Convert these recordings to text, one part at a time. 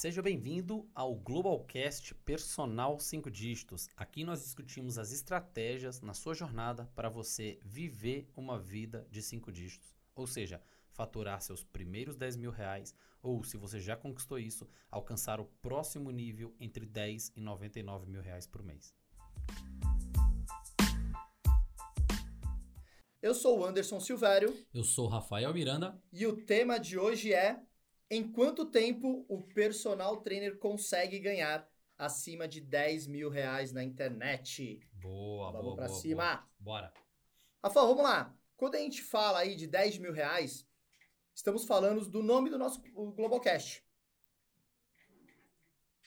Seja bem-vindo ao Globalcast Personal 5 Dígitos. Aqui nós discutimos as estratégias na sua jornada para você viver uma vida de 5 dígitos. Ou seja, faturar seus primeiros 10 mil reais, ou se você já conquistou isso, alcançar o próximo nível entre 10 e 99 mil reais por mês. Eu sou o Anderson Silvério. Eu sou o Rafael Miranda. E o tema de hoje é em quanto tempo o personal trainer consegue ganhar acima de 10 mil reais na internet? Boa, vamos boa, pra boa, cima. Boa. Bora. Rafael, vamos lá. Quando a gente fala aí de 10 mil reais, estamos falando do nome do nosso Globalcast.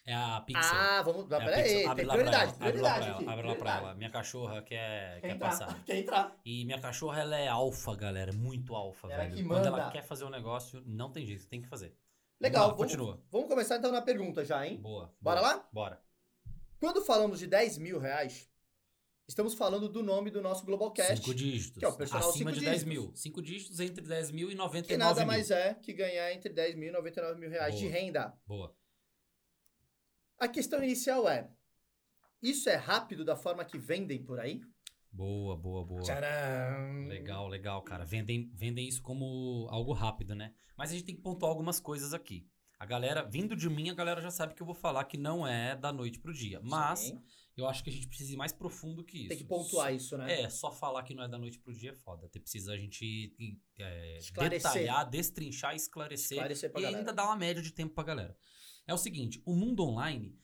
É a Pixel. Ah, vamos. É peraí, Abre lá prioridade, pra ela. prioridade Abre lá pra ela. Abre lá pra ela. Minha cachorra quer, Quer quer passar. Quer entrar. E minha cachorra, ela é alfa, galera. é Muito alfa, Ela velho. que Quando ela manda. quer fazer um negócio, não tem jeito, tem que fazer. Legal, Vamos lá, vamos, continua. vamos começar então na pergunta já, hein? Boa. Bora boa. lá? Bora. Quando falamos de 10 mil reais, estamos falando do nome do nosso Globalcast. Cinco dígitos. que é o personal Acima cinco de 10 dígitos. mil. Cinco dígitos entre 10 mil e 99 Que nada mil. mais é que ganhar entre 10 mil e 99 mil reais de Boa. renda. Boa. A questão inicial é: isso é rápido da forma que vendem por aí? Boa, boa, boa. Tcharam! Legal, legal, cara. Vendem, vendem isso como algo rápido, né? Mas a gente tem que pontuar algumas coisas aqui. A galera, vindo de mim, a galera já sabe que eu vou falar que não é da noite pro dia. Mas Sim, eu acho que a gente precisa ir mais profundo que isso. tem que pontuar isso, né? É, só falar que não é da noite pro dia é foda. Até precisa a gente é, detalhar, destrinchar, esclarecer, Esclarecer e galera. ainda dar uma média de tempo pra galera. É o seguinte, o mundo online,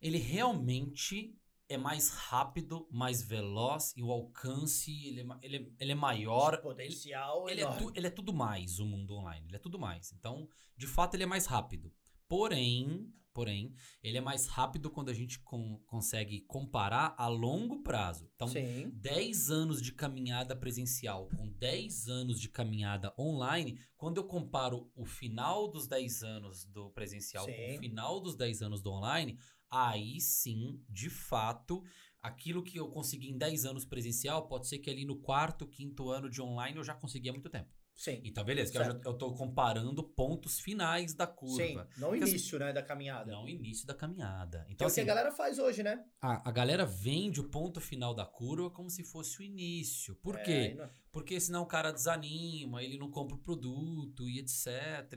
ele realmente é mais rápido, mais veloz e o alcance, ele é, ele é, ele é maior. Potencial Ele é, enorme. tu- ele é tudo mais, o mundo online. Ele é tudo mais. Então, de fato, ele é mais rápido. Porém, porém, ele é mais rápido quando a gente con- consegue comparar a longo prazo. Então, Sim. 10 anos de caminhada presencial com 10 anos de caminhada online, quando eu comparo o final dos 10 anos do presencial com Sim. o final dos 10 anos do online, aí sim, de fato, aquilo que eu consegui em 10 anos presencial, pode ser que ali no quarto, quinto ano de online eu já consegui há muito tempo. Sim. Então, beleza, que eu, eu tô comparando pontos finais da Sim. curva. Não o Porque as- início, né, da caminhada. Não o início da caminhada. Que é Então, o que a assim, galera faz hoje, né? a, a galera vende o ponto final da curva como se fosse o início. Por É, quê? não- Porque senão o cara desanima, ele não compra o produto e etc.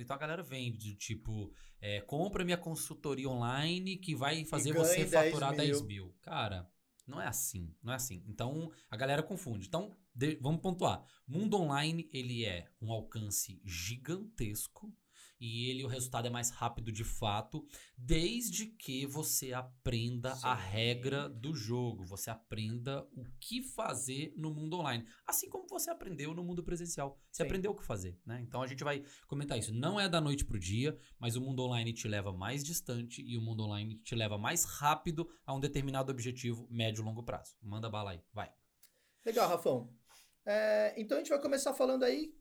Então a galera vende, do tipo, é, compra minha consultoria online que vai fazer você 10 faturar mil. 10 mil. Cara, não é assim, não é assim. Então a galera confunde. Então, de- vamos pontuar. Mundo online, ele é um alcance gigantesco. E ele, o resultado é mais rápido de fato, desde que você aprenda a Sim. regra do jogo, você aprenda o que fazer no mundo online. Assim como você aprendeu no mundo presencial. Você Sim. aprendeu o que fazer, né? Então a gente vai comentar isso. Não é da noite pro dia, mas o mundo online te leva mais distante e o mundo online te leva mais rápido a um determinado objetivo médio e longo prazo. Manda bala aí, vai. Legal, Rafão. É, então a gente vai começar falando aí.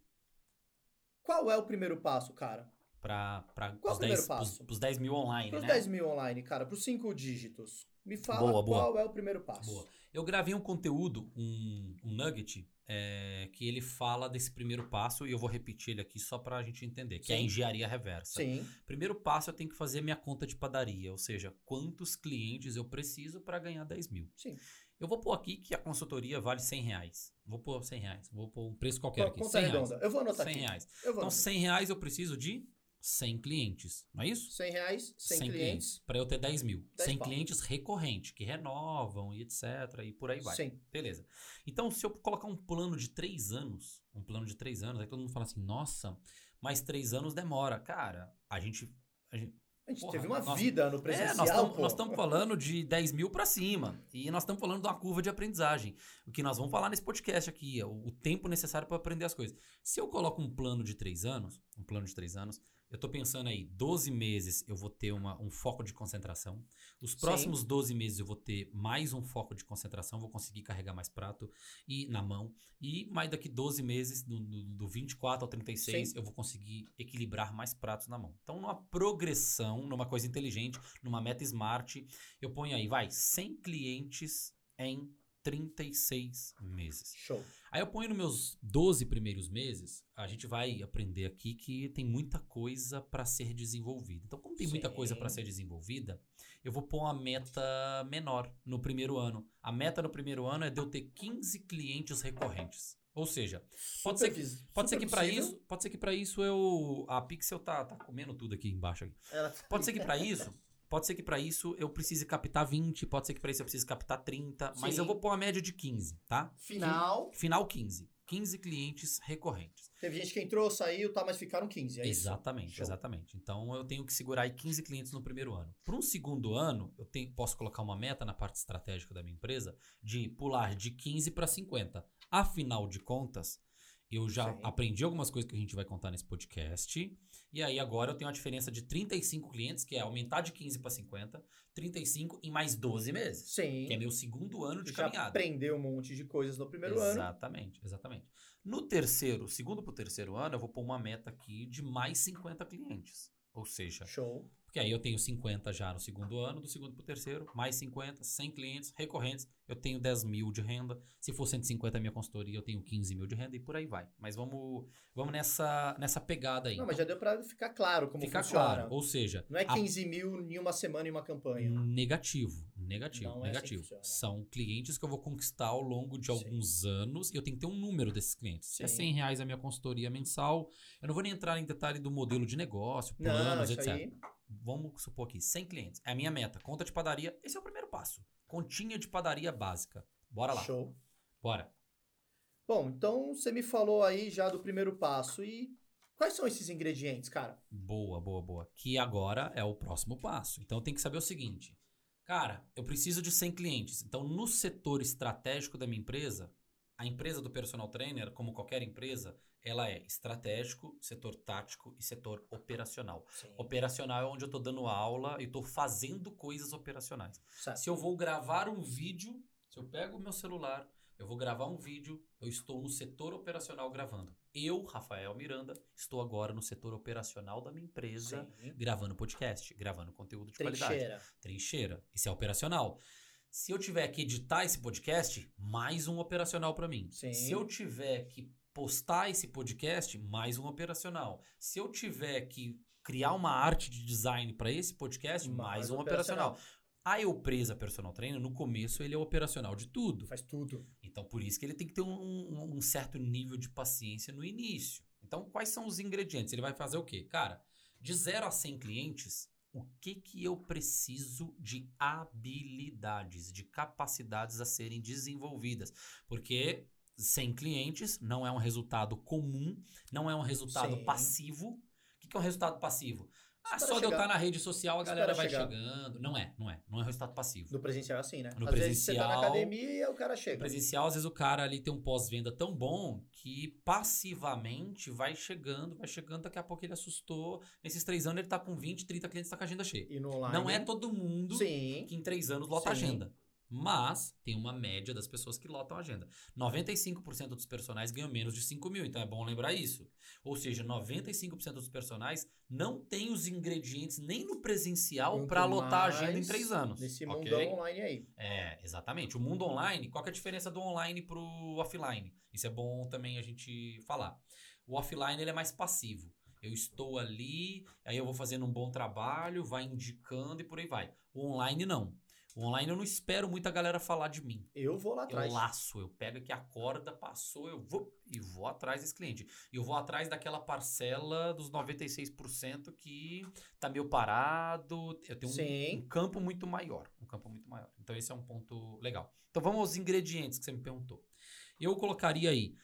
Qual é o primeiro passo, cara? Pra Qual os o primeiro 10, passo? pros, pros 10 mil online, Para os né? 10 mil online, cara, para os cinco dígitos. Me fala Boa, boa. qual é o primeiro passo. Boa. Eu gravei um conteúdo, um, um nugget, é, que ele fala desse primeiro passo e eu vou repetir ele aqui só pra gente entender, que é a Sim. engenharia reversa. Sim, Primeiro passo, eu tenho que fazer minha conta de padaria, ou seja, quantos clientes eu preciso para ganhar 10 mil. sim. Eu vou pôr aqui que a consultoria vale 100 reais. Vou pôr 100 reais. Vou pôr um preço qualquer aqui. Conta 100 reais. redonda. Eu vou anotar 100 aqui. reais. Então, anotar. 100 reais eu preciso de 100 clientes, não é isso? 100 reais, 100, clientes. Para eu ter 10 mil. 10 100 pau. clientes recorrentes, que renovam e etc. E por aí vai. Sim. Beleza. Então, se eu colocar um plano de 3 anos, um plano de 3 anos, aí todo mundo fala assim, nossa, mais 3 anos demora. Cara, a gente. A gente A gente Porra, teve uma nós- vida no é, presencial, nós estamos pô. nós estamos falando de 10 mil para cima. E nós estamos falando de uma curva de aprendizagem. O que nós vamos falar nesse podcast aqui, é o, o tempo necessário para aprender as coisas. Se eu coloco um plano de 3 anos, um plano de 3 anos, eu tô pensando aí, 12 meses eu vou ter uma, um foco de concentração. Os próximos 12 meses eu vou ter mais um foco de concentração, vou conseguir carregar mais prato e na mão. E mais daqui 12 meses, do, do, do 24 ao 36, Sim. eu vou conseguir equilibrar mais pratos na mão. Então, numa progressão, numa coisa inteligente, numa meta smart, eu ponho aí, vai, 100 clientes em 36 meses. Show. Aí eu ponho nos meus 12 primeiros meses, a gente vai aprender aqui que tem muita coisa para ser desenvolvida. Então, como tem muita Sim. coisa para ser desenvolvida, eu vou pôr uma meta menor no primeiro ano. A meta no primeiro ano é de eu ter 15 clientes recorrentes. Ou seja, Pode ser Super vis- pode ser que para isso, pode ser que para isso eu a Pixel tá, tá comendo tudo aqui embaixo aqui. Ela- Pode ser que para isso, pode ser que para isso eu precise captar 20, pode ser que para isso eu precise captar 30, mas Sim. eu vou pôr uma média de 15, tá? Final. Final 15. 15 clientes recorrentes. Teve gente que entrou, saiu, tá, mas ficaram 15. É isso? exatamente, Show. exatamente. Então eu tenho que segurar aí 15 clientes no primeiro ano. Para um segundo ano, eu tenho, posso colocar uma meta na parte estratégica da minha empresa de pular de 15 para 50. Afinal de contas, eu já Sim. aprendi algumas coisas que a gente vai contar nesse podcast. E aí agora eu tenho uma diferença de 35 clientes, que é aumentar de 15 para 50, 35 em mais 12 meses. Sim. Que é meu segundo ano de já caminhada. aprendeu um monte de coisas no primeiro ano. Exatamente, exatamente. No terceiro, segundo pro terceiro ano, eu vou pôr uma meta aqui de mais 50 clientes. Ou seja, Show. Porque aí eu tenho 50 já no segundo ano, do segundo pro terceiro, mais 50, 100 clientes recorrentes, eu tenho 10 mil de renda. Se for 150 a minha consultoria, eu tenho 15 mil de renda e por aí vai. Mas vamos, vamos nessa, nessa pegada aí. Não, mas já deu pra ficar claro como Fica funciona. claro. Ou seja, Não é a- 15 mil em uma semana em uma campanha. Negativo, negativo, Não é assim negativo. São clientes que eu vou conquistar ao longo de Sim. alguns anos e eu tenho que ter um número desses clientes. Se é Sim. 100 reais a minha consultoria mensal, eu não vou nem entrar em detalhe do modelo de negócio, Não, planos, isso etc. aí. Vamos supor aqui, 100 clientes. É a minha meta. Conta de padaria, esse é o primeiro passo. Continha de padaria básica. Bora lá. Show. Bora. Bom, então você me falou aí já do primeiro passo. E quais são esses ingredientes, cara? Boa, boa, boa. Que agora é o próximo passo. Então tem que saber o seguinte. Cara, eu preciso de 100 clientes. Então, no setor estratégico da minha empresa, a empresa do personal trainer, como qualquer empresa, ela é estratégico, setor tático e setor operacional. Sim. Operacional é onde eu estou dando aula e estou fazendo coisas operacionais. Certo. Se eu vou gravar um vídeo, se eu pego o meu celular, eu vou gravar um vídeo, eu estou no setor operacional gravando. Eu, Rafael Miranda, estou agora no setor operacional da minha empresa, Sim. gravando podcast, gravando conteúdo de qualidade. Trincheira. Trincheira. Isso é operacional. Se eu tiver que editar esse podcast, mais um operacional para mim. Sim. Se eu tiver que postar esse podcast, mais um operacional. Se eu tiver que criar uma arte de design para esse podcast, mais, Mais um operacional. operacional. A eu presa personal trainer, no começo ele é operacional de tudo. Faz tudo. Então, por isso que ele tem que ter um, um- um certo nível de paciência no início. Então, quais são os ingredientes? Ele vai fazer o quê? Cara, de 0 a 100 clientes, o que que eu preciso de habilidades, de capacidades a serem desenvolvidas? Porque 100 clientes não é um resultado comum, não é um resultado Sim. passivo. O que que é um resultado passivo? Ah, só de eu chegar. estar na rede social a galera vai chegar. chegando. Não é, não é. Não é um resultado passivo. No presencial é assim, né? No Às vezes você tá na presencial- academia e o cara chega. Presencial, às vezes o cara ali tem um pós-venda tão bom que passivamente vai chegando, vai chegando, daqui a pouco ele assustou. Nesses três anos ele tá com 20, 30 clientes, tá com a agenda cheia. E no online. Não é todo mundo Sim. que em três anos lota a Sim. agenda. Mas tem uma média das pessoas que lotam a agenda. 95% dos personagens ganham menos de 5 mil, então é bom lembrar isso. Ou seja, 95% dos personagens não tem os ingredientes nem no presencial para lotar a agenda em mais três anos. Nesse ok? mundão online aí. É, exatamente. O mundo online, qual é a diferença do online pro offline? Isso é bom também a gente falar. O offline ele é mais passivo. Eu estou ali, aí eu vou fazendo um bom trabalho, vai indicando e por aí vai. O online não. O online eu não espero muita galera falar de mim. Eu vou lá atrás. Eu laço, eu pego aqui a corda, passou, eu vou e vou atrás desse cliente. E eu vou atrás daquela parcela dos 96% que tá meio parado. Eu tenho um, um campo muito maior. Um campo muito maior. Então esse é um ponto legal. Então vamos aos ingredientes que você me perguntou. Eu colocaria aí.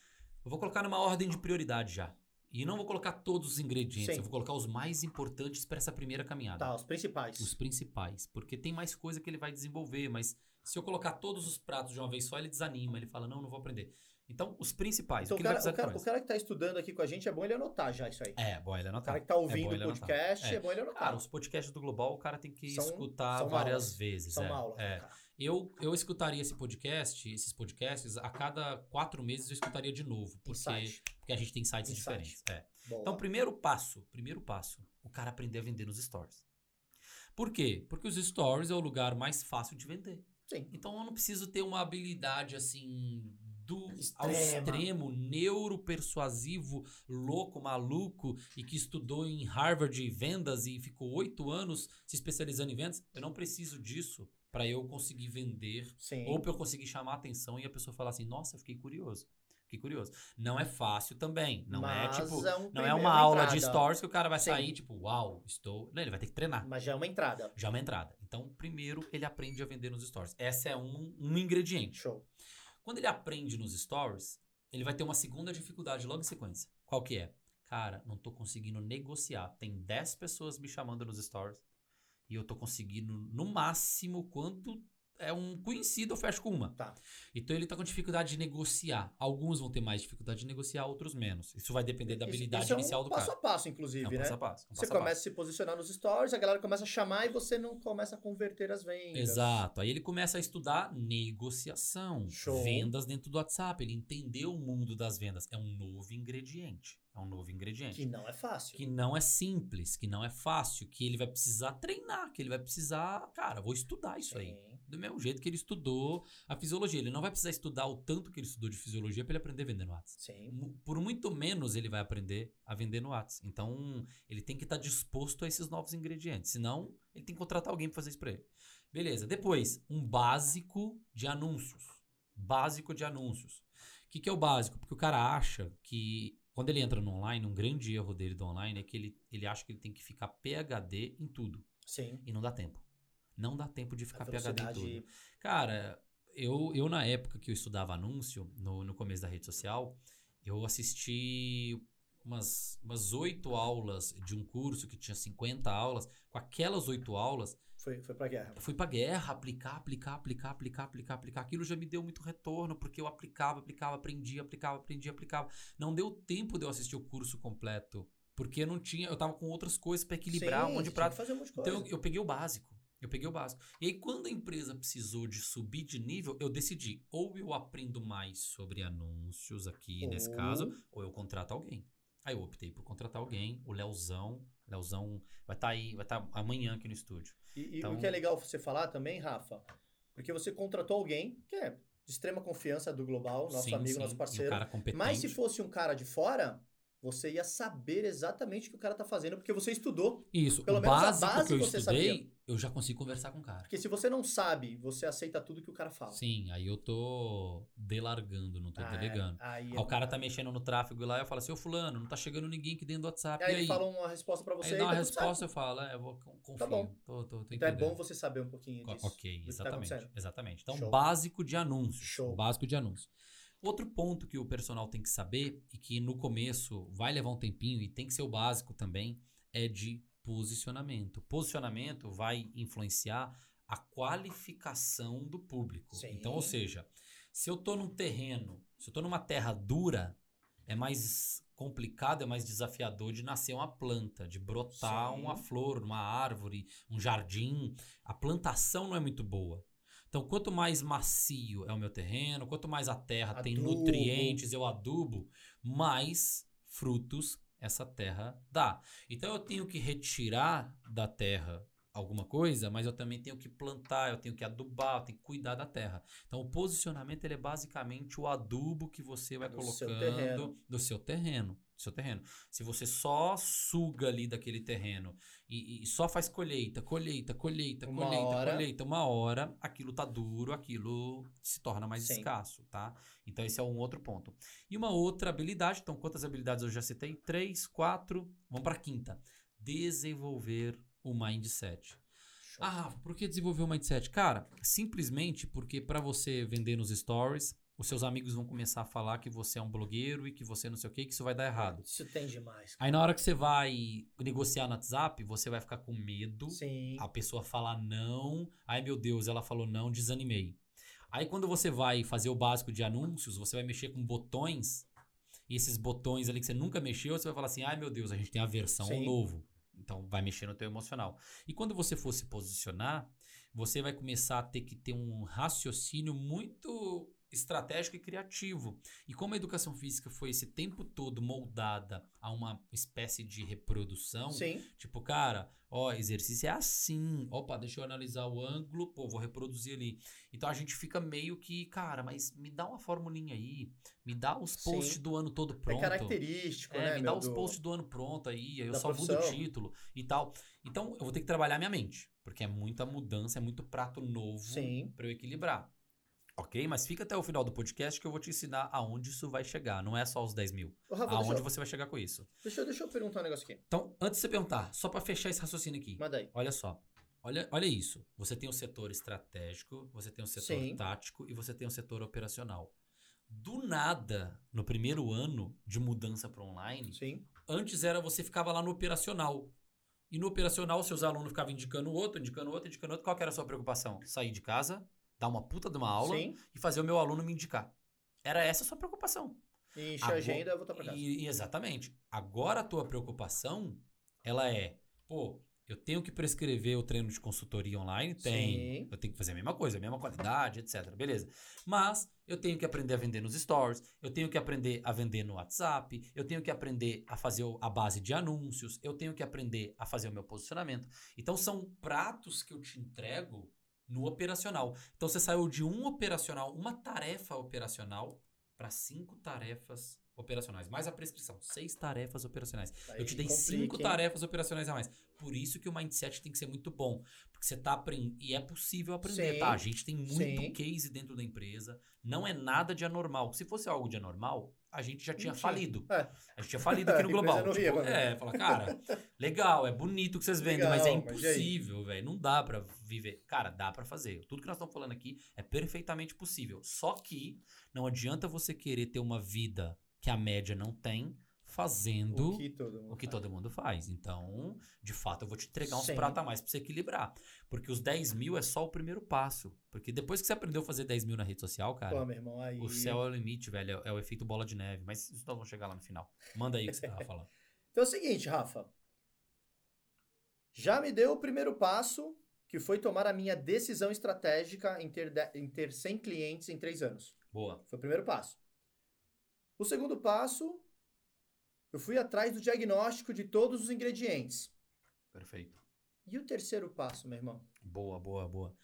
Eu vou colocar numa ordem de prioridade já. E não vou colocar todos os ingredientes, Sim. eu vou colocar os mais importantes para essa primeira caminhada. Tá, os principais. Os principais. Porque tem mais coisa que ele vai desenvolver, mas se eu colocar todos os pratos de uma vez só, ele desanima, ele fala, não, não vou aprender. Então, os principais. Então, o o cara, o, cara, o cara que tá estudando aqui com a gente, é bom ele anotar já isso aí. É, bom ele O anotar. cara que tá ouvindo bom o podcast, É. é. bom ele anotar. Cara, os podcasts do Global, o cara tem que São- escutar são várias aulas. vezes. São é, aulas, é. cara. Eu, eu escutaria esse podcast, esses podcasts, a cada quatro meses eu escutaria de novo. Porque, Insight. porque a gente tem sites Insight. diferentes. É. Então, primeiro passo, primeiro passo, o cara aprender a vender nos stories. Por quê? Porque os stories é o lugar mais fácil de vender. Sim. Então eu não preciso ter uma habilidade assim do ao Extrema. extremo, neuropersuasivo, louco, maluco e que estudou em Harvard vendas e ficou oito anos se especializando em vendas. Eu não preciso disso para eu conseguir vender Sim. ou para eu conseguir chamar a atenção e a pessoa falar assim: Nossa, eu fiquei curioso. Fiquei curioso. Não é fácil também. Não Mas é tipo. um Não é uma aula de stories que o cara vai Sim. sair, tipo, uau, estou. Não, ele vai ter que treinar. Mas já é uma entrada. Já é uma entrada. Então, primeiro, ele aprende a vender nos stories. Essa é um, um ingrediente. Show. Quando ele aprende nos stories, ele vai ter uma segunda dificuldade logo em sequência. Qual que é? Cara, não tô conseguindo negociar. Tem 10 pessoas me chamando nos stories e eu tô conseguindo, no máximo, quanto é um conhecido, eu fecho com uma. Tá. Então ele tá com dificuldade de negociar. Alguns vão ter mais dificuldade de negociar, outros menos. Isso vai depender da Isso- habilidade isso é um inicial do passo cara. a passo, inclusive, é um né? passo a passo. um Você passo a passo. começa a se posicionar nos stories, a galera começa a chamar e você não começa a converter as vendas. Exato. Aí ele começa a estudar negociação, Show. vendas dentro do WhatsApp. Ele entendeu o mundo das vendas. É um novo ingrediente. É um novo ingrediente. Que não é fácil. Que não é simples, que não é fácil, que ele vai precisar treinar, que ele vai precisar. Cara, vou estudar isso aí. Do mesmo jeito que ele estudou a fisiologia. Ele não vai precisar estudar o tanto que ele estudou de fisiologia para ele aprender a vender no WhatsApp. Sim. Por muito menos ele vai aprender a vender no WhatsApp. Então, ele tem que estar disposto a esses novos ingredientes. Senão, ele tem que contratar alguém para fazer isso para ele. Beleza. Depois, um básico de anúncios. Básico de anúncios. O que, que é o básico? Porque o cara acha que quando ele entra no online, um grande erro dele do online é que ele, ele acha que ele tem que ficar PHD em tudo. Sim. E não dá tempo. Não dá tempo de ficar PHD em tudo. velocidade. Cara, eu, eu na época que eu estudava anúncio, no, no começo da rede social, eu assisti umas umas oito aulas de um curso que tinha 50 aulas. Com aquelas oito aulas, Foi, foi pra guerra. eu fui pra guerra aplicar, aplicar, aplicar, aplicar, aplicar, aplicar. Aquilo já me deu muito retorno, porque eu aplicava, aplicava, aprendia, aplicava, aprendia, aplicava. Não deu tempo de eu assistir o curso completo. Porque eu não tinha, eu tava com outras coisas pra equilibrar Sim, um monte de prato. fazer um monte de coisa. Então eu, eu peguei o básico. Eu peguei o básico. E aí, quando a empresa precisou de subir de nível, eu decidi: ou eu aprendo mais sobre anúncios aqui, nesse Ou- caso, ou eu contrato alguém. Aí eu optei por contratar alguém, o Leozão. Leozão vai estar aí, vai estar amanhã aqui no estúdio. E, e Então- o que é legal você falar também, Rafa, porque você contratou alguém que é de extrema confiança do Global, nosso Sim, amigo, sim, nosso e um parceiro. competente. Mas se fosse um cara de fora, você ia saber exatamente o que o cara tá fazendo, porque você estudou. Isso, pelo menos a básico base que eu você estudei, sabia. eu já consigo conversar com o cara. Porque se você não sabe, você aceita tudo que o cara fala. Sim, aí eu tô delargando, não tô Ah, delegando. Aí, Aí o cara tá mexendo no tráfego lá, eu falo assim, ô fulano, não tá chegando ninguém aqui dentro do WhatsApp. Aí e ele aí? fala uma resposta pra você Aí e dá uma tá resposta, eu falo, é, eu vou con- confio. bom. Tô, tô, tô Então é bom você saber um pouquinho disso. Ok, tá exatamente. acontecendo. exatamente. Então, Show. básico de anúncios. Show. Básico de anúncios. Outro ponto que o personal tem que saber, e que no começo vai levar um tempinho e tem que ser o básico também, é de posicionamento. Posicionamento vai influenciar a qualificação do público. Sim. Então, ou seja, se eu tô num terreno, se eu tô numa terra dura, é mais complicado, é mais desafiador de nascer uma planta, de brotar Sim. uma flor, uma árvore, um jardim. A plantação não é muito boa. Então, quanto mais macio é o meu terreno, quanto mais a terra tem Adubo. nutrientes, eu adubo, mais frutos essa terra dá. Então, eu tenho que retirar da terra alguma coisa, mas eu também tenho que plantar, eu tenho que adubar, eu tenho que cuidar da terra. Então, o posicionamento ele é basicamente o adubo que você vai Do seu colocando terreno. do seu terreno. Seu terreno. Se você só suga ali daquele terreno e, e só faz colheita, colheita, colheita, Uma colheita, hora. colheita, uma hora, aquilo tá duro, aquilo se torna mais Sim. escasso, tá? Então esse é um outro ponto. E uma outra habilidade, então quantas habilidades eu já citei? Três, quatro, vamos para quinta. Desenvolver o mindset. Show. Ah, Rafa, por que desenvolver o mindset? Cara, simplesmente porque para você vender nos stories, os seus amigos vão começar a falar que você é um blogueiro e que você não sei o que, que isso vai dar errado. Isso tem demais. Aí na hora que você vai negociar no WhatsApp, você vai ficar com medo. Sim. A pessoa falar não. Ai meu Deus, ela falou não, desanimei. Aí quando você vai fazer o básico de anúncios, você vai mexer com botões. E esses botões ali que você nunca mexeu, você vai falar assim: ai meu Deus, a gente tem a versão Sim. novo. Então vai mexer no teu emocional. E quando você for se posicionar, você vai começar a ter que ter um raciocínio muito estratégico e criativo. E como a educação física foi esse tempo todo moldada a uma espécie de reprodução, Sim. tipo, cara, ó, exercício é assim. Opa, deixa eu analisar o ângulo, pô, vou reproduzir ali. Então a gente fica meio que, cara, mas me dá uma formulinha aí, me dá os Sim. posts do ano todo pronto. É característico, É, né? me dá os do- posts do ano pronto aí, eu da só mudo o profissão. título e tal. Então eu vou ter que trabalhar minha mente, porque é muita mudança, é muito prato novo Sim. pra eu equilibrar. Ok? Mas fica até o final do podcast que eu vou te ensinar aonde isso vai chegar. Não é só os 10 mil. Ô, Rafa, Aonde eu, você vai chegar com isso. deixa, eu, deixa eu perguntar um negócio aqui. Então, antes de você perguntar, só pra fechar esse raciocínio aqui. Manda aí. Olha só. Olha, olha isso. Você tem o setor estratégico, você tem o setor Sim. tático e você tem o setor operacional. Do nada, no primeiro ano de mudança para online, Sim. antes era você ficava lá no operacional. E no operacional, seus alunos ficavam indicando outro, indicando outro, indicando outro. Qual era a sua preocupação? Sair de casa, dar uma puta de uma aula Sim. e fazer o meu aluno me indicar. Era essa a sua preocupação. E encher a agenda, eu vou estar pra casa. E, exatamente. Agora a tua preocupação, ela é, pô, eu tenho que prescrever o treino de consultoria online? Tem. Sim. Eu tenho que fazer a mesma coisa, a mesma qualidade, etc. Beleza. Mas eu tenho que aprender a vender nos stores, eu tenho que aprender a vender no WhatsApp, eu tenho que aprender a fazer a base de anúncios, eu tenho que aprender a fazer o meu posicionamento. Então são pratos que eu te entrego no operacional. Então você saiu de um operacional, uma tarefa operacional, para cinco tarefas operacionais. Mais a prescrição, seis tarefas operacionais. Aí Eu te dei complica, cinco hein? tarefas operacionais a mais. Por isso que o mindset tem que ser muito bom. Porque você tá aprendendo. E é possível aprender, Sim. tá? A gente tem muito Sim. case dentro da empresa. Não é nada de anormal. Se fosse algo de anormal, a gente já tinha tinha. falido. É. A gente tinha falido aqui no global. Tipo, ia, mano. é, fala, cara, legal, é bonito que vocês vendem, mas é Legal, mas aí? impossível, velho. Não dá pra viver. Cara, dá pra fazer. Tudo que nós estamos falando aqui é perfeitamente possível. Só que não adianta você querer ter uma vida que a média não tem fazendo O que todo mundo que faz. todo mundo faz. Então, de fato, eu vou te entregar uns pratos a mais pra você equilibrar. Porque os 10 mil é só o primeiro passo. Porque depois que você aprendeu a fazer 10 mil na rede social, cara, Pô, meu irmão, aí... o céu é o limite, velho. É, é o efeito bola de neve. Mas isso nós vamos chegar lá no final. Manda aí o que você tava falando. Então é o seguinte, Rafa. Já me deu o primeiro passo, que foi tomar a minha decisão estratégica em ter, de- em ter 100 clientes em 3 anos. Boa. Foi o primeiro passo. O segundo passo, eu fui atrás do diagnóstico de todos os ingredientes. Perfeito. E o terceiro passo, meu irmão? Boa, boa, boa.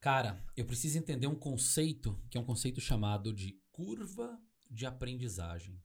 Cara, eu preciso entender um conceito que é um conceito chamado de curva de aprendizagem.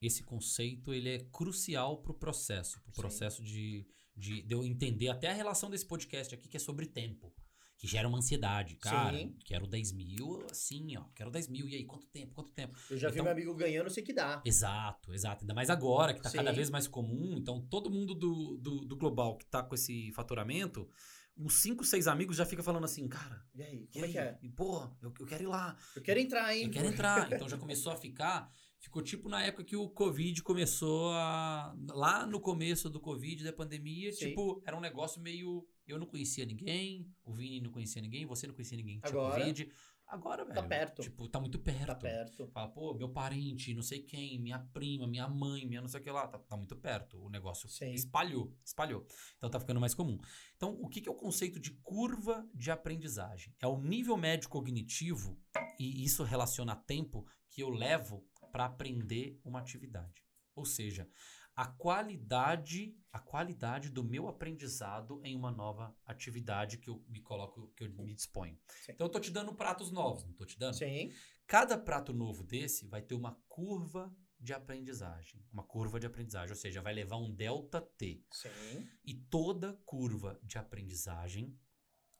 Esse conceito ele é crucial para o processo, para o processo de, de, de eu entender até a relação desse podcast aqui que é sobre tempo, que gera uma ansiedade. Cara, Sim. quero 10 mil, assim, ó, quero 10 mil, e aí, quanto tempo, quanto tempo? Eu já vi Então- meu amigo ganhando, eu sei que dá. Exato, exato. Ainda mais agora, que tá cada Sim. vez mais comum. Então, todo mundo do, do, do global que tá com esse faturamento, uns 5, 6 amigos já fica falando assim, cara, E aí, e como é aí? que é? E, porra, eu, eu quero ir lá. Eu quero entrar, hein? Eu quero entrar. Então já começou a ficar. Ficou tipo na época que o Covid começou a. Lá no começo do Covid, da pandemia, Sim. tipo, era um negócio meio. Eu não conhecia ninguém, o Vini não conhecia ninguém, você não conhecia ninguém que tinha Agora- Covid. Agora, velho. perto. Tipo, tá muito perto. Tá perto. Fala, pô, meu parente, não sei quem, minha prima, minha mãe, minha não sei o que lá, tá, tá muito perto. O negócio Sim. espalhou, espalhou. Então tá ficando mais comum. Então, o que, que é o conceito de curva de aprendizagem? É o nível médio cognitivo, e isso relaciona a tempo, que eu levo para aprender uma atividade. Ou seja, a qualidade, a qualidade do meu aprendizado em uma nova atividade que eu me coloco, que eu me disponho. Sim. Então eu tô te dando pratos novos, não tô te dando? Sim. Cada prato novo desse vai ter uma curva de aprendizagem. Uma curva de aprendizagem, ou seja, vai levar um delta T. Sim. E toda curva de aprendizagem,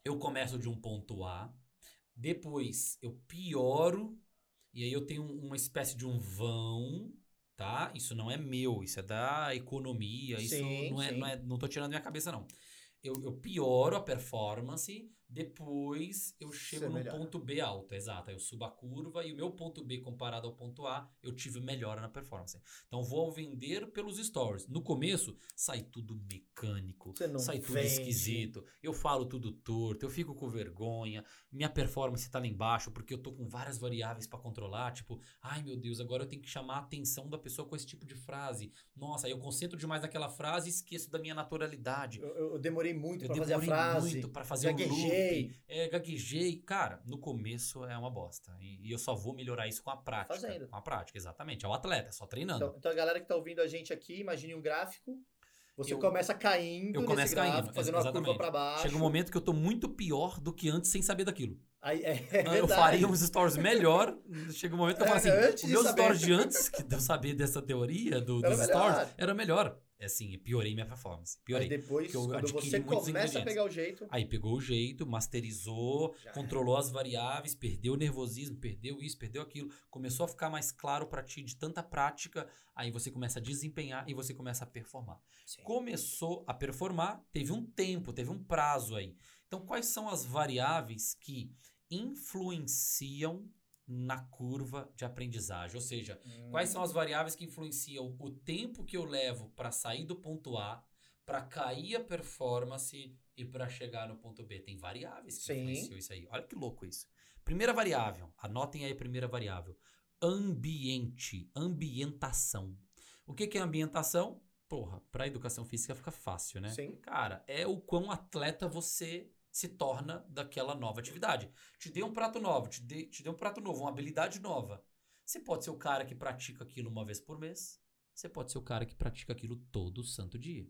eu começo de um ponto A, depois eu pioro, e aí eu tenho uma espécie de um vão, tá? Isso não é meu, isso é da economia, isso Sim, não, é, sim. não é. Não tô tirando da minha cabeça, não. Eu, eu pioro a performance, depois eu chego Você no ponto B alto, exato. Aí eu subo a curva e o meu ponto B comparado ao ponto A, eu tive melhora na performance. Então vou vender pelos stories. No começo, sai tudo mecânico, sai tudo vende. esquisito. Eu falo tudo torto, eu fico com vergonha. Minha performance tá lá embaixo porque eu tô com várias variáveis para controlar. Tipo, ai meu Deus, agora eu tenho que chamar a atenção da pessoa com esse tipo de frase. Nossa, aí eu concentro demais naquela frase e esqueço da minha naturalidade. Eu, eu demorei muito pra fazer a demorei frase. muito para fazer o loop. Gaguejei. é, gaguejei. Cara, no começo é uma bosta. E, e eu só vou melhorar isso com a prática. Fazendo. Com a prática, exatamente. É o atleta, é só treinando. Então, então a galera que tá ouvindo a gente aqui, imagine um gráfico. Você Eu- começa caindo eu nesse começo gráfico, caindo, fazendo uma exatamente. curva pra baixo. Chega um momento que eu tô muito pior do que antes sem saber daquilo. Aí, é, é eu verdade. faria uns stories melhor. Chega um momento que eu falo É, assim: antes os de meus stories de antes, que de eu saber dessa teoria do, Era dos melhor. stories, era melhor. É assim, piorei minha performance. Mas Piorei. depois, quando você começa a pegar o jeito, Aí pegou o jeito, masterizou, Já controlou as variáveis, perdeu o nervosismo, perdeu isso, perdeu aquilo, começou a ficar mais claro pra ti de tanta prática, aí você começa a desempenhar e você começa a performar. Sim. Começou a performar, teve um tempo, teve um prazo aí. Então, quais são as variáveis que influenciam na curva de aprendizagem? Ou seja, Quais Hum. são as variáveis que influenciam o tempo que eu levo para sair do ponto A, para cair a performance e para chegar no ponto B? Tem variáveis que Sim. influenciam isso aí. Olha que louco isso. Primeira variável, anotem aí a primeira variável. Ambiente, ambientação. O que que é ambientação? Porra, para educação física fica fácil, né? Sim. Cara, é o quão atleta você se torna daquela nova atividade. Te dei um prato novo, te dei, te dei um prato novo, uma habilidade nova. Você pode ser o cara que pratica aquilo uma vez por mês. Você pode ser o cara que pratica aquilo todo santo dia.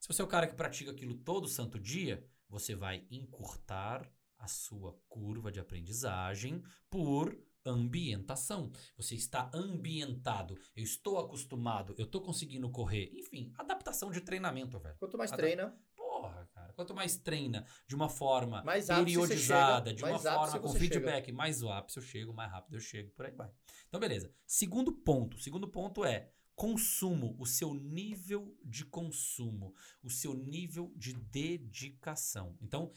Se você é o cara que pratica aquilo todo santo dia, você vai encurtar a sua curva de aprendizagem por ambientação. Você está ambientado. Eu estou acostumado, eu estou conseguindo correr. Enfim, adaptação de treinamento, velho. Quanto mais treina. Quanto mais treina de uma forma Mais periodizada, chega, de uma mais forma com feedback, mais o ápice eu chego, mais rápido eu chego, por aí vai. Então, beleza. Segundo ponto. Segundo ponto é consumo, o seu nível de consumo, o seu nível de dedicação. Então,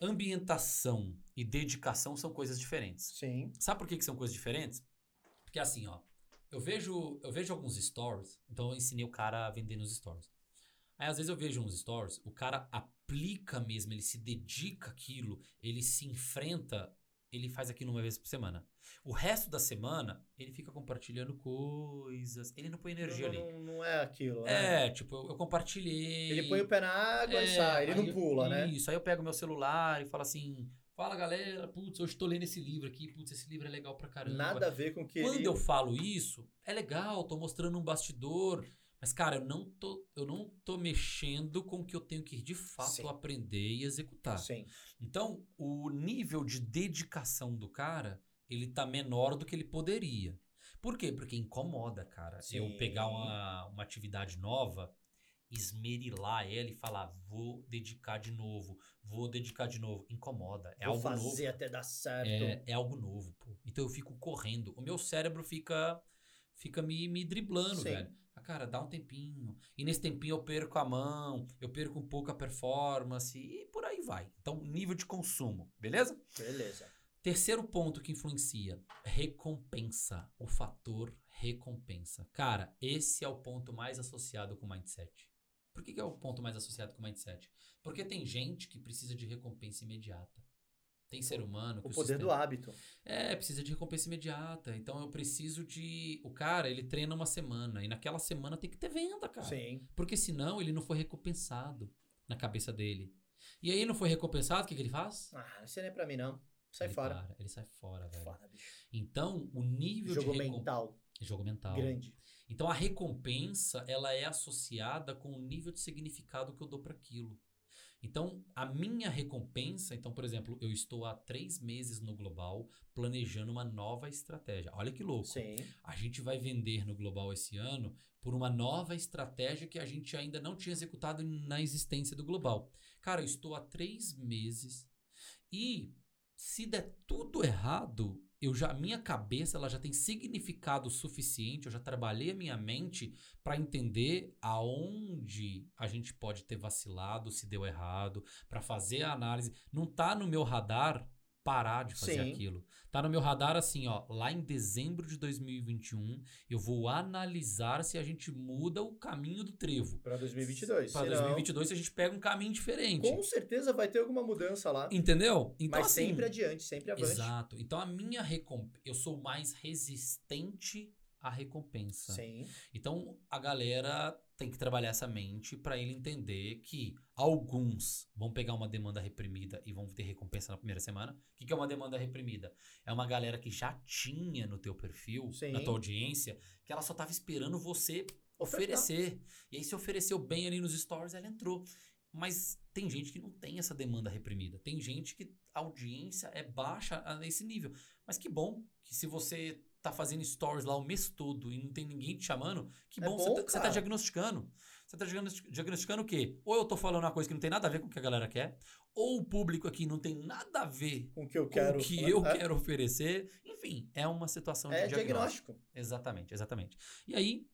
ambientação e dedicação são coisas diferentes. sim. Sabe por que, que são coisas diferentes? Porque assim, ó, eu vejo, eu vejo alguns stories, então eu ensinei o cara a vender nos stories. Aí às vezes eu vejo uns stories, o cara aplica mesmo, ele se dedica àquilo, ele se enfrenta, ele faz aquilo uma vez por semana. O resto da semana, ele fica compartilhando coisas, ele não põe energia não, ali. não, não é aquilo, né? É, tipo, eu, eu compartilhei. Ele põe o pé na água e É, sai, ele não eu- pula, né? Isso, aí eu pego meu celular e falo assim: fala galera, putz, hoje tô lendo esse livro aqui, putz, esse livro é legal pra caramba. Nada a ver com o que Quando ele... eu falo isso, é legal, tô mostrando um bastidor. Mas, cara, eu não tô, eu não tô mexendo com o que eu tenho que de fato Sim. aprender e executar. Sim. Então, o nível de dedicação do cara, ele tá menor do que ele poderia. Por quê? Porque incomoda, cara. Eu Sim. pegar uma, uma atividade nova, esmerilar ela e falar, vou dedicar de novo, vou dedicar de novo. Incomoda. É Vou algo fazer novo. até dar certo. É, é algo novo, pô. Então eu fico correndo. O meu cérebro fica fica me, me driblando, Sim. velho. Ah, cara, dá um tempinho. E nesse tempinho eu perco a mão, eu perco um pouco a performance e por aí vai. Então, nível de consumo, beleza? Beleza. Terceiro ponto que influencia: recompensa. O fator recompensa. Cara, esse é o ponto mais associado com o mindset. Por que, que é o ponto mais associado com o mindset? Porque tem gente que precisa de recompensa imediata. Tem ser humano O poder do sistema- hábito. é, precisa de recompensa imediata. Então eu preciso de. O cara, ele treina uma semana. E naquela semana tem que ter venda, cara. Sim. Porque senão ele não foi recompensado na cabeça dele. E aí não foi recompensado, o que, que ele faz? Ah, isso não é pra mim, não. Sai ele fora. para, ele sai fora, velho. Fora, bicho. Então, o nível Jogo de recom- mental. Jogo mental. Grande. Então, a recompensa, ela é associada com o nível de significado que eu dou para aquilo. Então, a minha recompensa, então, por exemplo, eu estou há três meses no Global planejando uma nova estratégia. Olha que louco. Sim. A gente vai vender no Global esse ano por uma nova estratégia que a gente ainda não tinha executado na existência do Global. Cara, eu estou há três meses e se der tudo errado, eu já minha cabeça ela já tem significado suficiente, eu já trabalhei a minha mente para entender aonde a gente pode ter vacilado, se deu errado, para fazer a análise. Não tá no meu radar parar de fazer Sim. aquilo. Tá no meu radar assim, ó, lá em dezembro de 2021, eu vou analisar se a gente muda o caminho do trevo. Pra 2022. Para senão, 2022 se a gente pega um caminho diferente. Com certeza vai ter alguma mudança lá. Entendeu? Então mas assim, sempre adiante, sempre avante. Exato. Então a minha recompensa, eu sou mais resistente a recompensa. Sim. Então a galera tem que trabalhar essa mente para ele entender que alguns vão pegar uma demanda reprimida e vão ter recompensa na primeira semana. O que que é uma demanda reprimida? É uma galera que já tinha no teu perfil, Sim. na tua audiência, que ela só tava esperando você Ofertar. oferecer. E aí se ofereceu bem ali nos stories, ela entrou. Mas tem gente que não tem essa demanda reprimida. Tem gente que a audiência é baixa a nesse nível. Mas que bom que se você tá fazendo stories lá o mês todo e não tem ninguém te chamando, que É bom, você tá- tá diagnosticando. Você tá diagnosti- diagnosticando o quê? Ou eu tô falando uma coisa que não tem nada a ver com o que a galera quer, ou o público aqui não tem nada a ver Com o que eu quero. que eu é, quero oferecer. Enfim, é uma situação É de diagnóstico. diagnóstico. Exatamente, exatamente. E aí,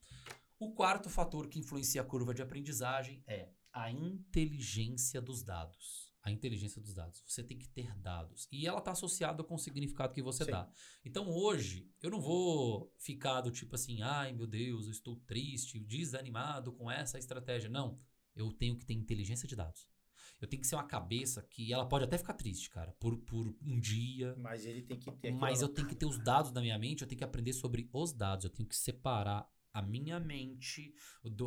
o quarto fator que influencia a curva de aprendizagem é a inteligência dos dados. A inteligência dos dados. Você tem que ter dados. E ela está associada com o significado que você Sim. dá. Então, hoje, eu não vou ficar do tipo assim, ai meu Deus, eu estou triste, desanimado com essa estratégia. Não. Eu tenho que ter inteligência de dados. Eu tenho que ser uma cabeça que ela pode até ficar triste, cara, por, por um dia, Mas ele tem que ter mas eu tenho que ter os dados na minha mente, eu tenho que aprender sobre os dados, eu tenho que separar a minha mente,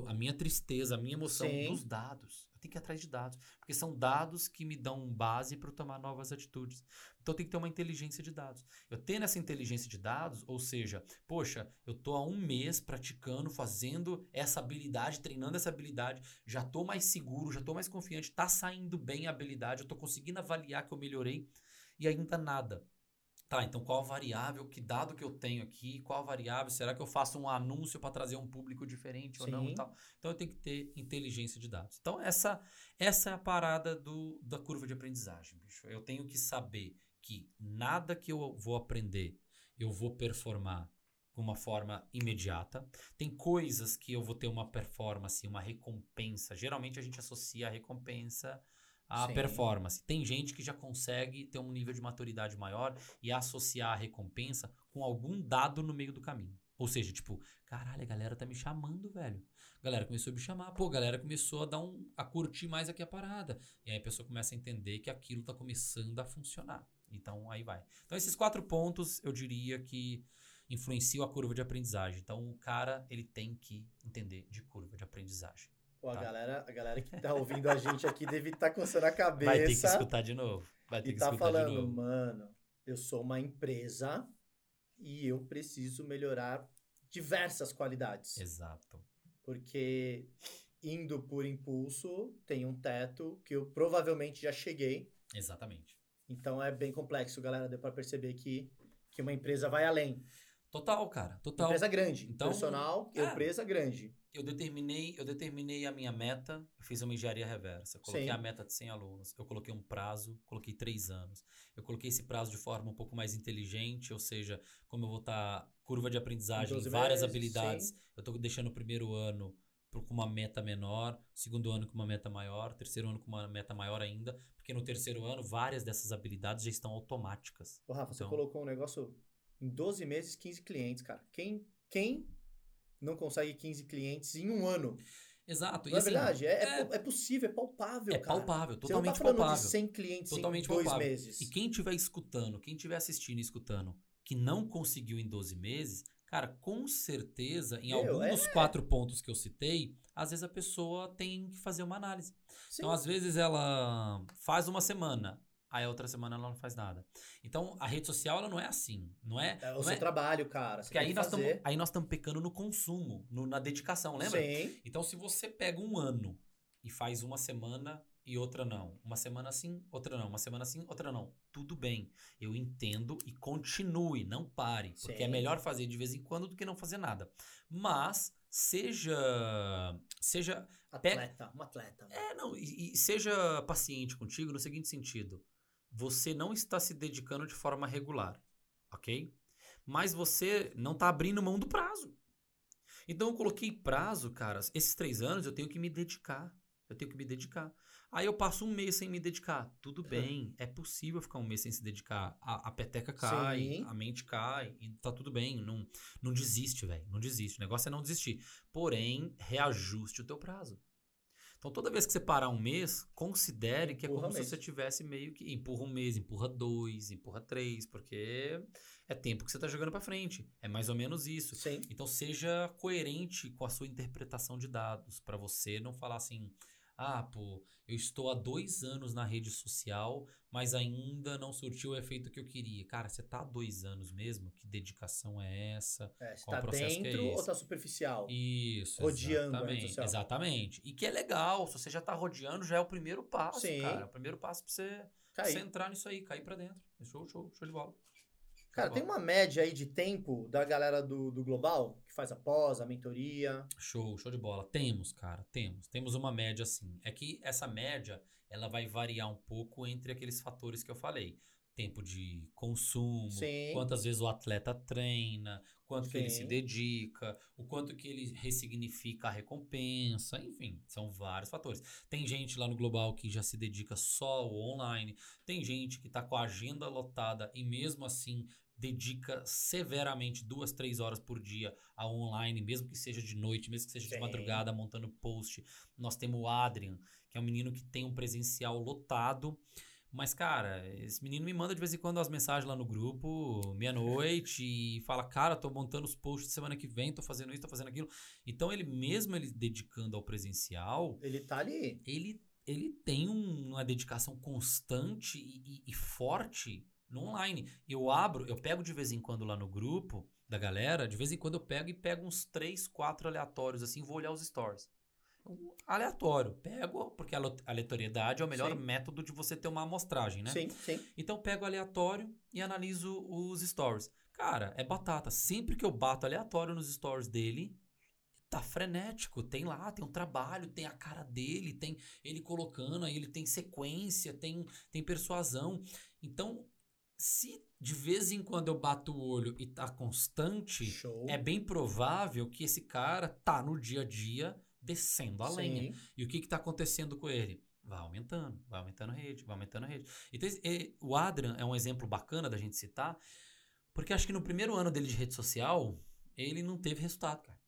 a minha tristeza, a minha emoção Sim. dos dados. Eu tenho que ir atrás de dados, porque são dados que me dão base para eu tomar novas atitudes. Então eu tenho que ter uma inteligência de dados. Eu tendo essa inteligência de dados, ou seja, poxa, eu tô há um mês praticando, fazendo essa habilidade, treinando essa habilidade, já tô mais seguro, já tô mais confiante, tá saindo bem a habilidade, eu tô conseguindo avaliar que eu melhorei e ainda nada. Tá, então qual a variável, que dado que eu tenho aqui, qual a variável, será que eu faço um anúncio para trazer um público diferente ou não e Sim. tal? Então eu tenho que ter inteligência de dados. Então essa essa é a parada do, da curva de aprendizagem, bicho. Eu tenho que saber que nada que eu vou aprender eu vou performar com uma forma imediata. Tem coisas que eu vou ter uma performance, uma recompensa. Geralmente a gente associa a recompensa à Sim. performance. Tem gente que já consegue ter um nível de maturidade maior e associar a recompensa com algum dado no meio do caminho. Ou seja, tipo, caralho, a galera tá me chamando, velho. A galera começou a me chamar. Pô, a galera começou a dar um. a curtir mais aqui a parada. E aí a pessoa começa a entender que aquilo tá começando a funcionar. Então aí vai. Então, esses quatro pontos eu diria que influenciam a curva de aprendizagem. Então, o cara, ele tem que entender de curva de aprendizagem. Pô, a, Tá. galera, a galera que tá ouvindo a gente aqui deve estar coçando a cabeça. Vai ter que escutar de novo. Vai ter e que tá escutar de falando, novo. mano, eu sou uma empresa e eu preciso melhorar diversas qualidades. Exato. Porque indo por impulso, tem um teto que eu provavelmente já cheguei. Exatamente. Então é bem complexo, galera. Deu pra perceber que, que uma empresa vai além. Total, cara. Total. Empresa grande. Então, personal, é. empresa grande. Eu determinei, eu determinei a minha meta, eu fiz uma engenharia reversa. Coloquei Sim. a meta de 100 alunos, eu coloquei um prazo, coloquei três anos. Eu coloquei esse prazo de forma um pouco mais inteligente, ou seja, como eu vou estar curva de aprendizagem, 12 várias meses, habilidades. sim. Eu estou deixando o primeiro ano com uma meta menor, segundo ano com uma meta maior, terceiro ano com uma meta maior ainda, porque no terceiro ano várias dessas habilidades já estão automáticas. Ô, Rafa, você Então- colocou um negócio em 12 meses, 15 clientes, cara. Quem, quem não consegue 15 clientes em um ano? Exato. Não é assim, verdade? É, é, é- é possível, é palpável, É cara. palpável, Você não tá totalmente palpável. de 100 clientes Totalmente em dois palpável. meses. E quem estiver escutando, quem estiver assistindo e escutando, que não conseguiu em 12 meses, cara, com certeza, em algum é. dos quatro pontos que eu citei, às vezes a pessoa tem que fazer uma análise. Sim. Então, às vezes, ela faz uma semana, aí a outra semana ela não faz nada. Então, a rede social, ela não é assim. Não é. é o seu é- trabalho, cara. Você porque aí que nós, tamo, aí nós estamos pecando no consumo, no- na dedicação, lembra? Sim. Então, se você pega um ano e faz uma semana e outra não, uma semana sim, outra não, uma semana sim, outra não, tudo bem. Eu entendo e continue, não pare, porque é melhor fazer de vez em quando do que não fazer nada. Mas seja seja Atleta, um atleta. é, não, e, e seja paciente contigo no seguinte sentido. Você não está se dedicando de forma regular, ok? Mas você não está abrindo mão do prazo. Então eu coloquei prazo, cara. Esses três anos eu tenho que me dedicar. Eu tenho que me dedicar. Aí eu passo um mês sem me dedicar. Tudo bem, é possível ficar um mês sem se dedicar. A, a peteca cai, Sim. a mente cai, e tá tudo bem. Não, não desiste, velho. Não desiste. O negócio é não desistir. Porém, reajuste o teu prazo. Então, toda vez que você parar um mês, considere que é Empurra como se você tivesse meio que empurra um mês, empurra dois, empurra três, porque é tempo que você está jogando para frente. É mais ou menos isso. Sim. Então seja coerente com a sua interpretação de dados, para você não falar assim, ah, pô, eu estou há dois anos na rede social, mas ainda não surtiu o efeito que eu queria. Cara, você tá há dois anos mesmo? Que dedicação é essa? É, você Qual tá é dentro ou esse? tá superficial? Isso, Rodeando exatamente, exatamente. E que é legal, se você já tá rodeando, já é o primeiro passo, Sim. cara. É o primeiro passo pra você, pra Cair. você entrar nisso aí, cair pra dentro. Show, show, show de bola. Cara, de tem uma média aí de tempo da galera do, do Global, que faz a pós, a mentoria. Show, show de bola. Temos, cara, temos. Temos uma média assim. É que essa média, ela vai variar um pouco entre aqueles fatores que eu falei. Tempo de consumo, Sim. quantas vezes o atleta treina, quanto que ele se Sim. dedica, o quanto que ele ressignifica a recompensa, enfim, são vários fatores. Tem gente lá no Global que já se dedica só ao online, tem gente que tá com a agenda lotada e mesmo assim dedica severamente duas, três horas por dia ao online, mesmo que seja de noite, mesmo que seja de Sim. madrugada, montando post. Nós temos o Adrian, que é um menino que tem um presencial lotado. Mas, cara, esse menino me manda de vez em quando as mensagens lá no grupo, meia-noite, e fala, cara, tô montando os posts semana que vem, tô fazendo isso, tô fazendo aquilo. Então, ele mesmo ele dedicando ao presencial, Ele tá ali. ele, ele tem um- uma dedicação constante e, e- e forte no online. Eu abro, eu pego de vez em quando lá no grupo da galera, de vez em quando eu pego e pego uns três, quatro aleatórios assim, vou olhar os stories. Aleatório, pego, porque a aleatoriedade é o melhor Sim. método de você ter uma amostragem, né? Sim, sim. Então eu pego aleatório e analiso os stories. Cara, é batata. Sempre que eu bato aleatório nos stories dele, tá frenético. Tem lá, tem um trabalho, tem a cara dele, tem ele colocando, aí ele tem sequência, tem, tem persuasão. Então, se de vez em quando eu bato o olho e tá constante, Show. é bem provável que esse cara tá no dia a dia descendo a lenha. Sim. E o que está acontecendo com ele? Vai aumentando, vai aumentando a rede, vai aumentando a rede. Então, e- o Adrian é um exemplo bacana da gente citar, porque acho que no primeiro ano dele de rede social, ele não teve resultado, cara.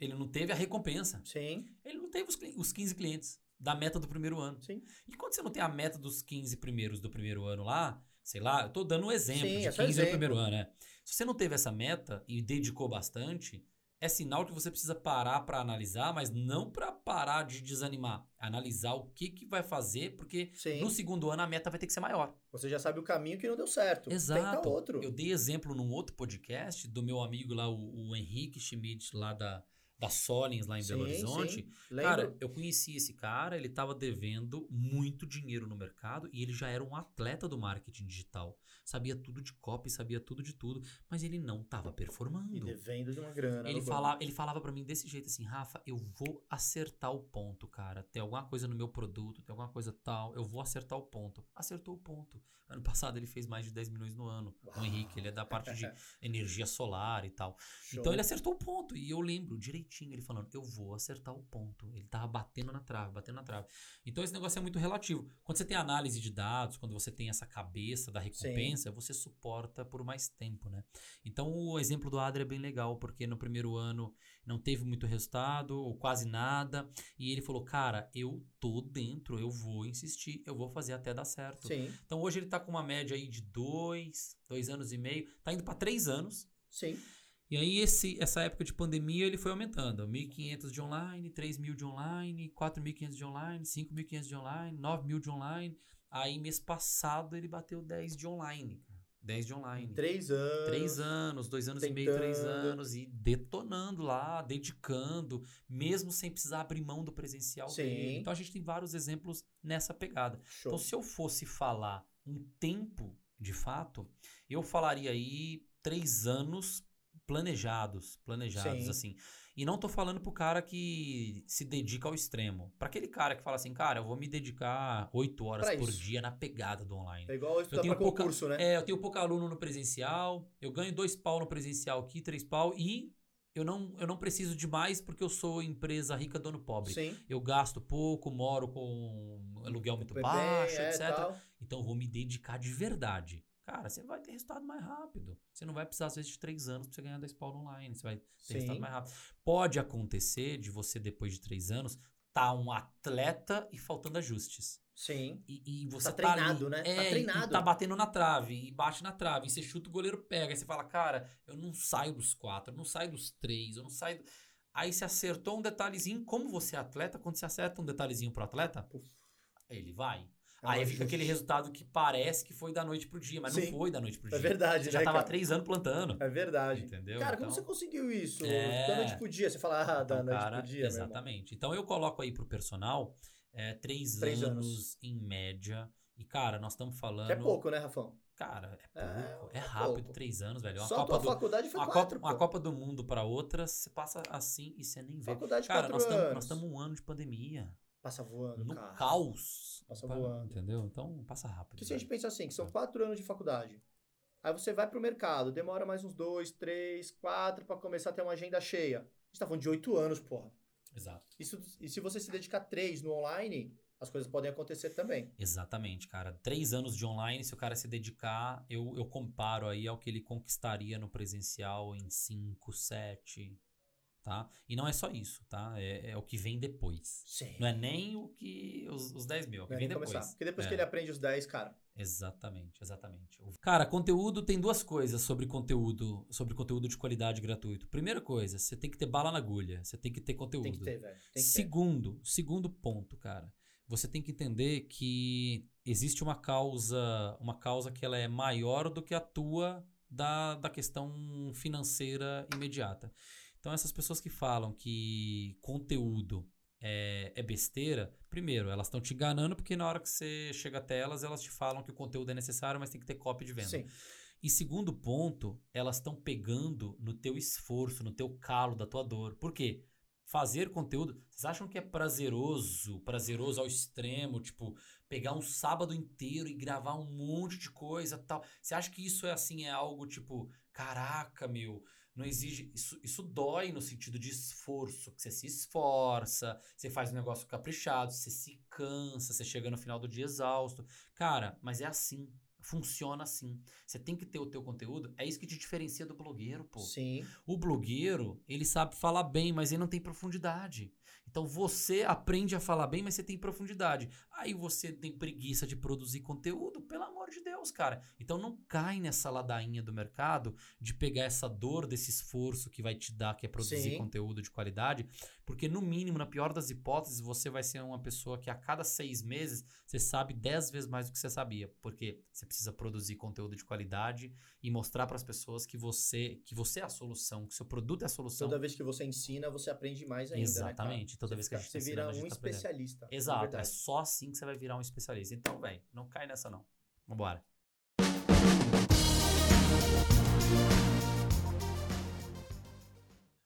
Ele não teve a recompensa. Sim, Ele não teve os, os 15 clientes da meta do primeiro ano. sim. E quando você não tem a meta dos 15 primeiros do primeiro ano lá, sei lá, eu tô dando um exemplo Sim, de é 15 só do exemplo. primeiro ano, né? Se você não teve essa meta e dedicou bastante, é sinal que você precisa parar para analisar, mas não para parar de desanimar. Analisar o que que vai fazer, porque Sim. no segundo ano a meta vai ter que ser maior. Você já sabe o caminho que não deu certo. Exato. Tenta outro. Eu dei exemplo num outro podcast do meu amigo lá, o, o Henrique Schmidt, lá da, da Solins, lá em Belo Sim, Horizonte. sim. Cara, eu conheci esse cara, ele tava devendo muito dinheiro no mercado e ele já era um atleta do marketing digital. Sabia tudo de copy, sabia tudo de tudo, mas ele não tava E performando. devendo de uma grana. Ele no falava, ele falava para mim desse jeito assim, Rafa, eu vou acertar o ponto, cara. Tem alguma coisa no meu produto, tem alguma coisa tal, eu vou acertar o ponto. Acertou o ponto. Ano passado ele fez mais de 10 milhões no ano. Uau. O Henrique, ele é da parte de energia solar e tal. Show. Então ele acertou o ponto. E eu lembro direitinho ele falando: eu vou acertar o ponto. Ele tava batendo na trave, batendo na trave. Então esse negócio é muito relativo. Quando você tem análise de dados, quando você tem essa cabeça da recompensa, você suporta por mais tempo, né? Então o exemplo do Adri é bem legal, porque no primeiro ano não teve muito resultado, ou quase nada. E ele falou: cara, eu tô dentro, eu vou insistir, eu vou fazer até dar certo. Sim, Então hoje ele tá com uma média aí de dois, dois anos e meio, tá indo para três anos. sim. E aí, esse, essa época de pandemia, ele foi aumentando. 1.500 de online, 3.000 de online, 4.500 de online, 5.500 de online, 9.000 de online. Aí, mês passado, ele bateu 10 de online. cara. 10 de online. Três anos. Três anos, dois anos e meio, três Tentando. anos. E detonando lá, dedicando, mesmo sem precisar abrir mão do presencial Sim. dele. Então, a gente tem vários exemplos nessa pegada. Show. Então, se eu fosse falar um tempo, de fato, eu falaria aí três anos planejados, planejados, Sim. assim. E não tô falando pro cara que se dedica ao extremo. Pra aquele cara que fala assim, cara, eu vou me dedicar oito horas Pra por isso. dia na pegada do online. É igual estudar tenho pra pouca- concurso, né? É, eu tenho pouco aluno no presencial, eu ganho dois pau no presencial aqui, três pau, e eu não, eu não preciso de mais porque eu sou empresa rica, dono pobre. Sim. Eu gasto pouco, moro com aluguel muito Bem, baixo, é, etc. tal. Então eu vou me dedicar de verdade. Cara, você vai ter resultado mais rápido. Você não vai precisar, às vezes, de três anos pra você ganhar 10 pau online. Você vai ter Sim. resultado mais rápido. Pode acontecer de você, depois de três anos, tá um atleta e faltando ajustes. Sim. E, e você Tá tá, treinado, ali, né? Tá É, e- treinado. Tá batendo na trave, e bate na trave, e você chuta o goleiro pega, aí você fala, cara, eu não saio dos quatro, eu não saio dos três, eu não saio. do-" Aí você acertou um detalhezinho, como você é atleta, quando você acerta um detalhezinho pro atleta, Puf. ele vai. É aí fica aquele resultado que parece que foi da noite pro dia, mas Sim. não foi da noite pro É dia. verdade, Você já né, tava há cara? três anos plantando. É verdade. Entendeu? Cara, Então- como você conseguiu isso? É. Da noite pro dia. Você fala, ah, da Então, noite cara, pro dia, exatamente. Então eu coloco aí pro personal é, três, Três anos, anos. em média. E, cara, nós estamos falando. Que é pouco, né, Rafão? Cara, é É, pouco. É, é rápido, pouco. três anos, velho. Uma Só a Copa tua do, faculdade foi uma, quatro, Copa, uma. Copa do Mundo pra outra, você passa assim e você nem vê. Faculdade Cara, nós estamos um ano de pandemia. Passa voando, no cara. caos. Passa Pa- voando. Entendeu? Então passa rápido. Porque se a gente velho. pensa assim, que são quatro anos de faculdade. Aí você vai pro mercado, demora mais uns dois, três, quatro pra começar a ter uma agenda cheia. A gente tá falando de oito anos, porra. Exato. Isso, e se você se dedicar três no online, as coisas podem acontecer também. Exatamente, cara. Três anos de online, se o cara se dedicar, eu, eu comparo aí ao que ele conquistaria no presencial em cinco, sete, tá? E não é só isso, tá? É, é o que vem depois. Sim. Não é nem o que. os, os 10 mil, é o que Não é vem depois. começar. Porque depois É. que ele aprende os 10, cara. Exatamente, exatamente. Cara, conteúdo tem duas coisas sobre conteúdo, sobre conteúdo de qualidade gratuito. Primeira coisa, você tem que ter bala na agulha, você tem que ter conteúdo. Tem que ter, velho. Que ter. Segundo, segundo ponto, cara. Você tem que entender que existe uma causa, uma causa que ela é maior do que a tua da, da questão financeira imediata. Então essas pessoas que falam que conteúdo é, é besteira, primeiro, elas estão te enganando porque na hora que você chega até elas, elas te falam que o conteúdo é necessário, mas tem que ter copy de venda. Sim. E segundo ponto, elas estão pegando no teu esforço, no teu calo da tua dor. Por quê? Fazer conteúdo, vocês acham que é prazeroso, prazeroso ao extremo, tipo, pegar um sábado inteiro e gravar um monte de coisa, tal. Você acha que isso é assim, é algo tipo, caraca, meu, não exige, isso, isso dói no sentido de esforço, que você se esforça, você faz um negócio caprichado, você se cansa, você chega no final do dia exausto. Cara, mas é assim. Funciona assim. Você tem que ter o teu conteúdo. É isso que te diferencia do blogueiro, pô. Sim. O blogueiro, ele sabe falar bem, mas ele não tem profundidade. Então você aprende a falar bem, mas você tem profundidade. Aí você tem preguiça de produzir conteúdo, pelo amor de Deus, cara. Então não cai nessa ladainha do mercado de pegar essa dor desse esforço que vai te dar, que é produzir Sim. conteúdo de qualidade, porque no mínimo, na pior das hipóteses, você vai ser uma pessoa que a cada seis meses você sabe dez vezes mais do que você sabia, porque você precisa produzir conteúdo de qualidade e mostrar para as pessoas que você que você é a solução, que seu produto é a solução. Toda vez que você ensina, você aprende mais ainda. Exatamente. Né? Toda Você vez que a fica- gente Você ensinando, vira um tá especialista. Exato, é só assim que você vai virar um especialista. Então, velho, não cai nessa não. Vambora.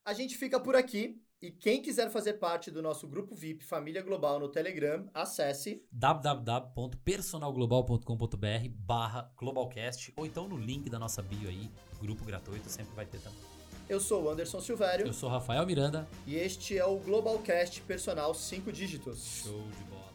A gente fica por aqui. E quem quiser fazer parte do nosso grupo VIP Família Global no Telegram, acesse. www.personalglobal.com.br barra globalcast ou então no link da nossa bio aí, grupo gratuito, sempre vai ter também. Eu sou o Anderson Silvério Eu sou Rafael Miranda. e este é o Globalcast Personal 5 dígitos. Show de bola.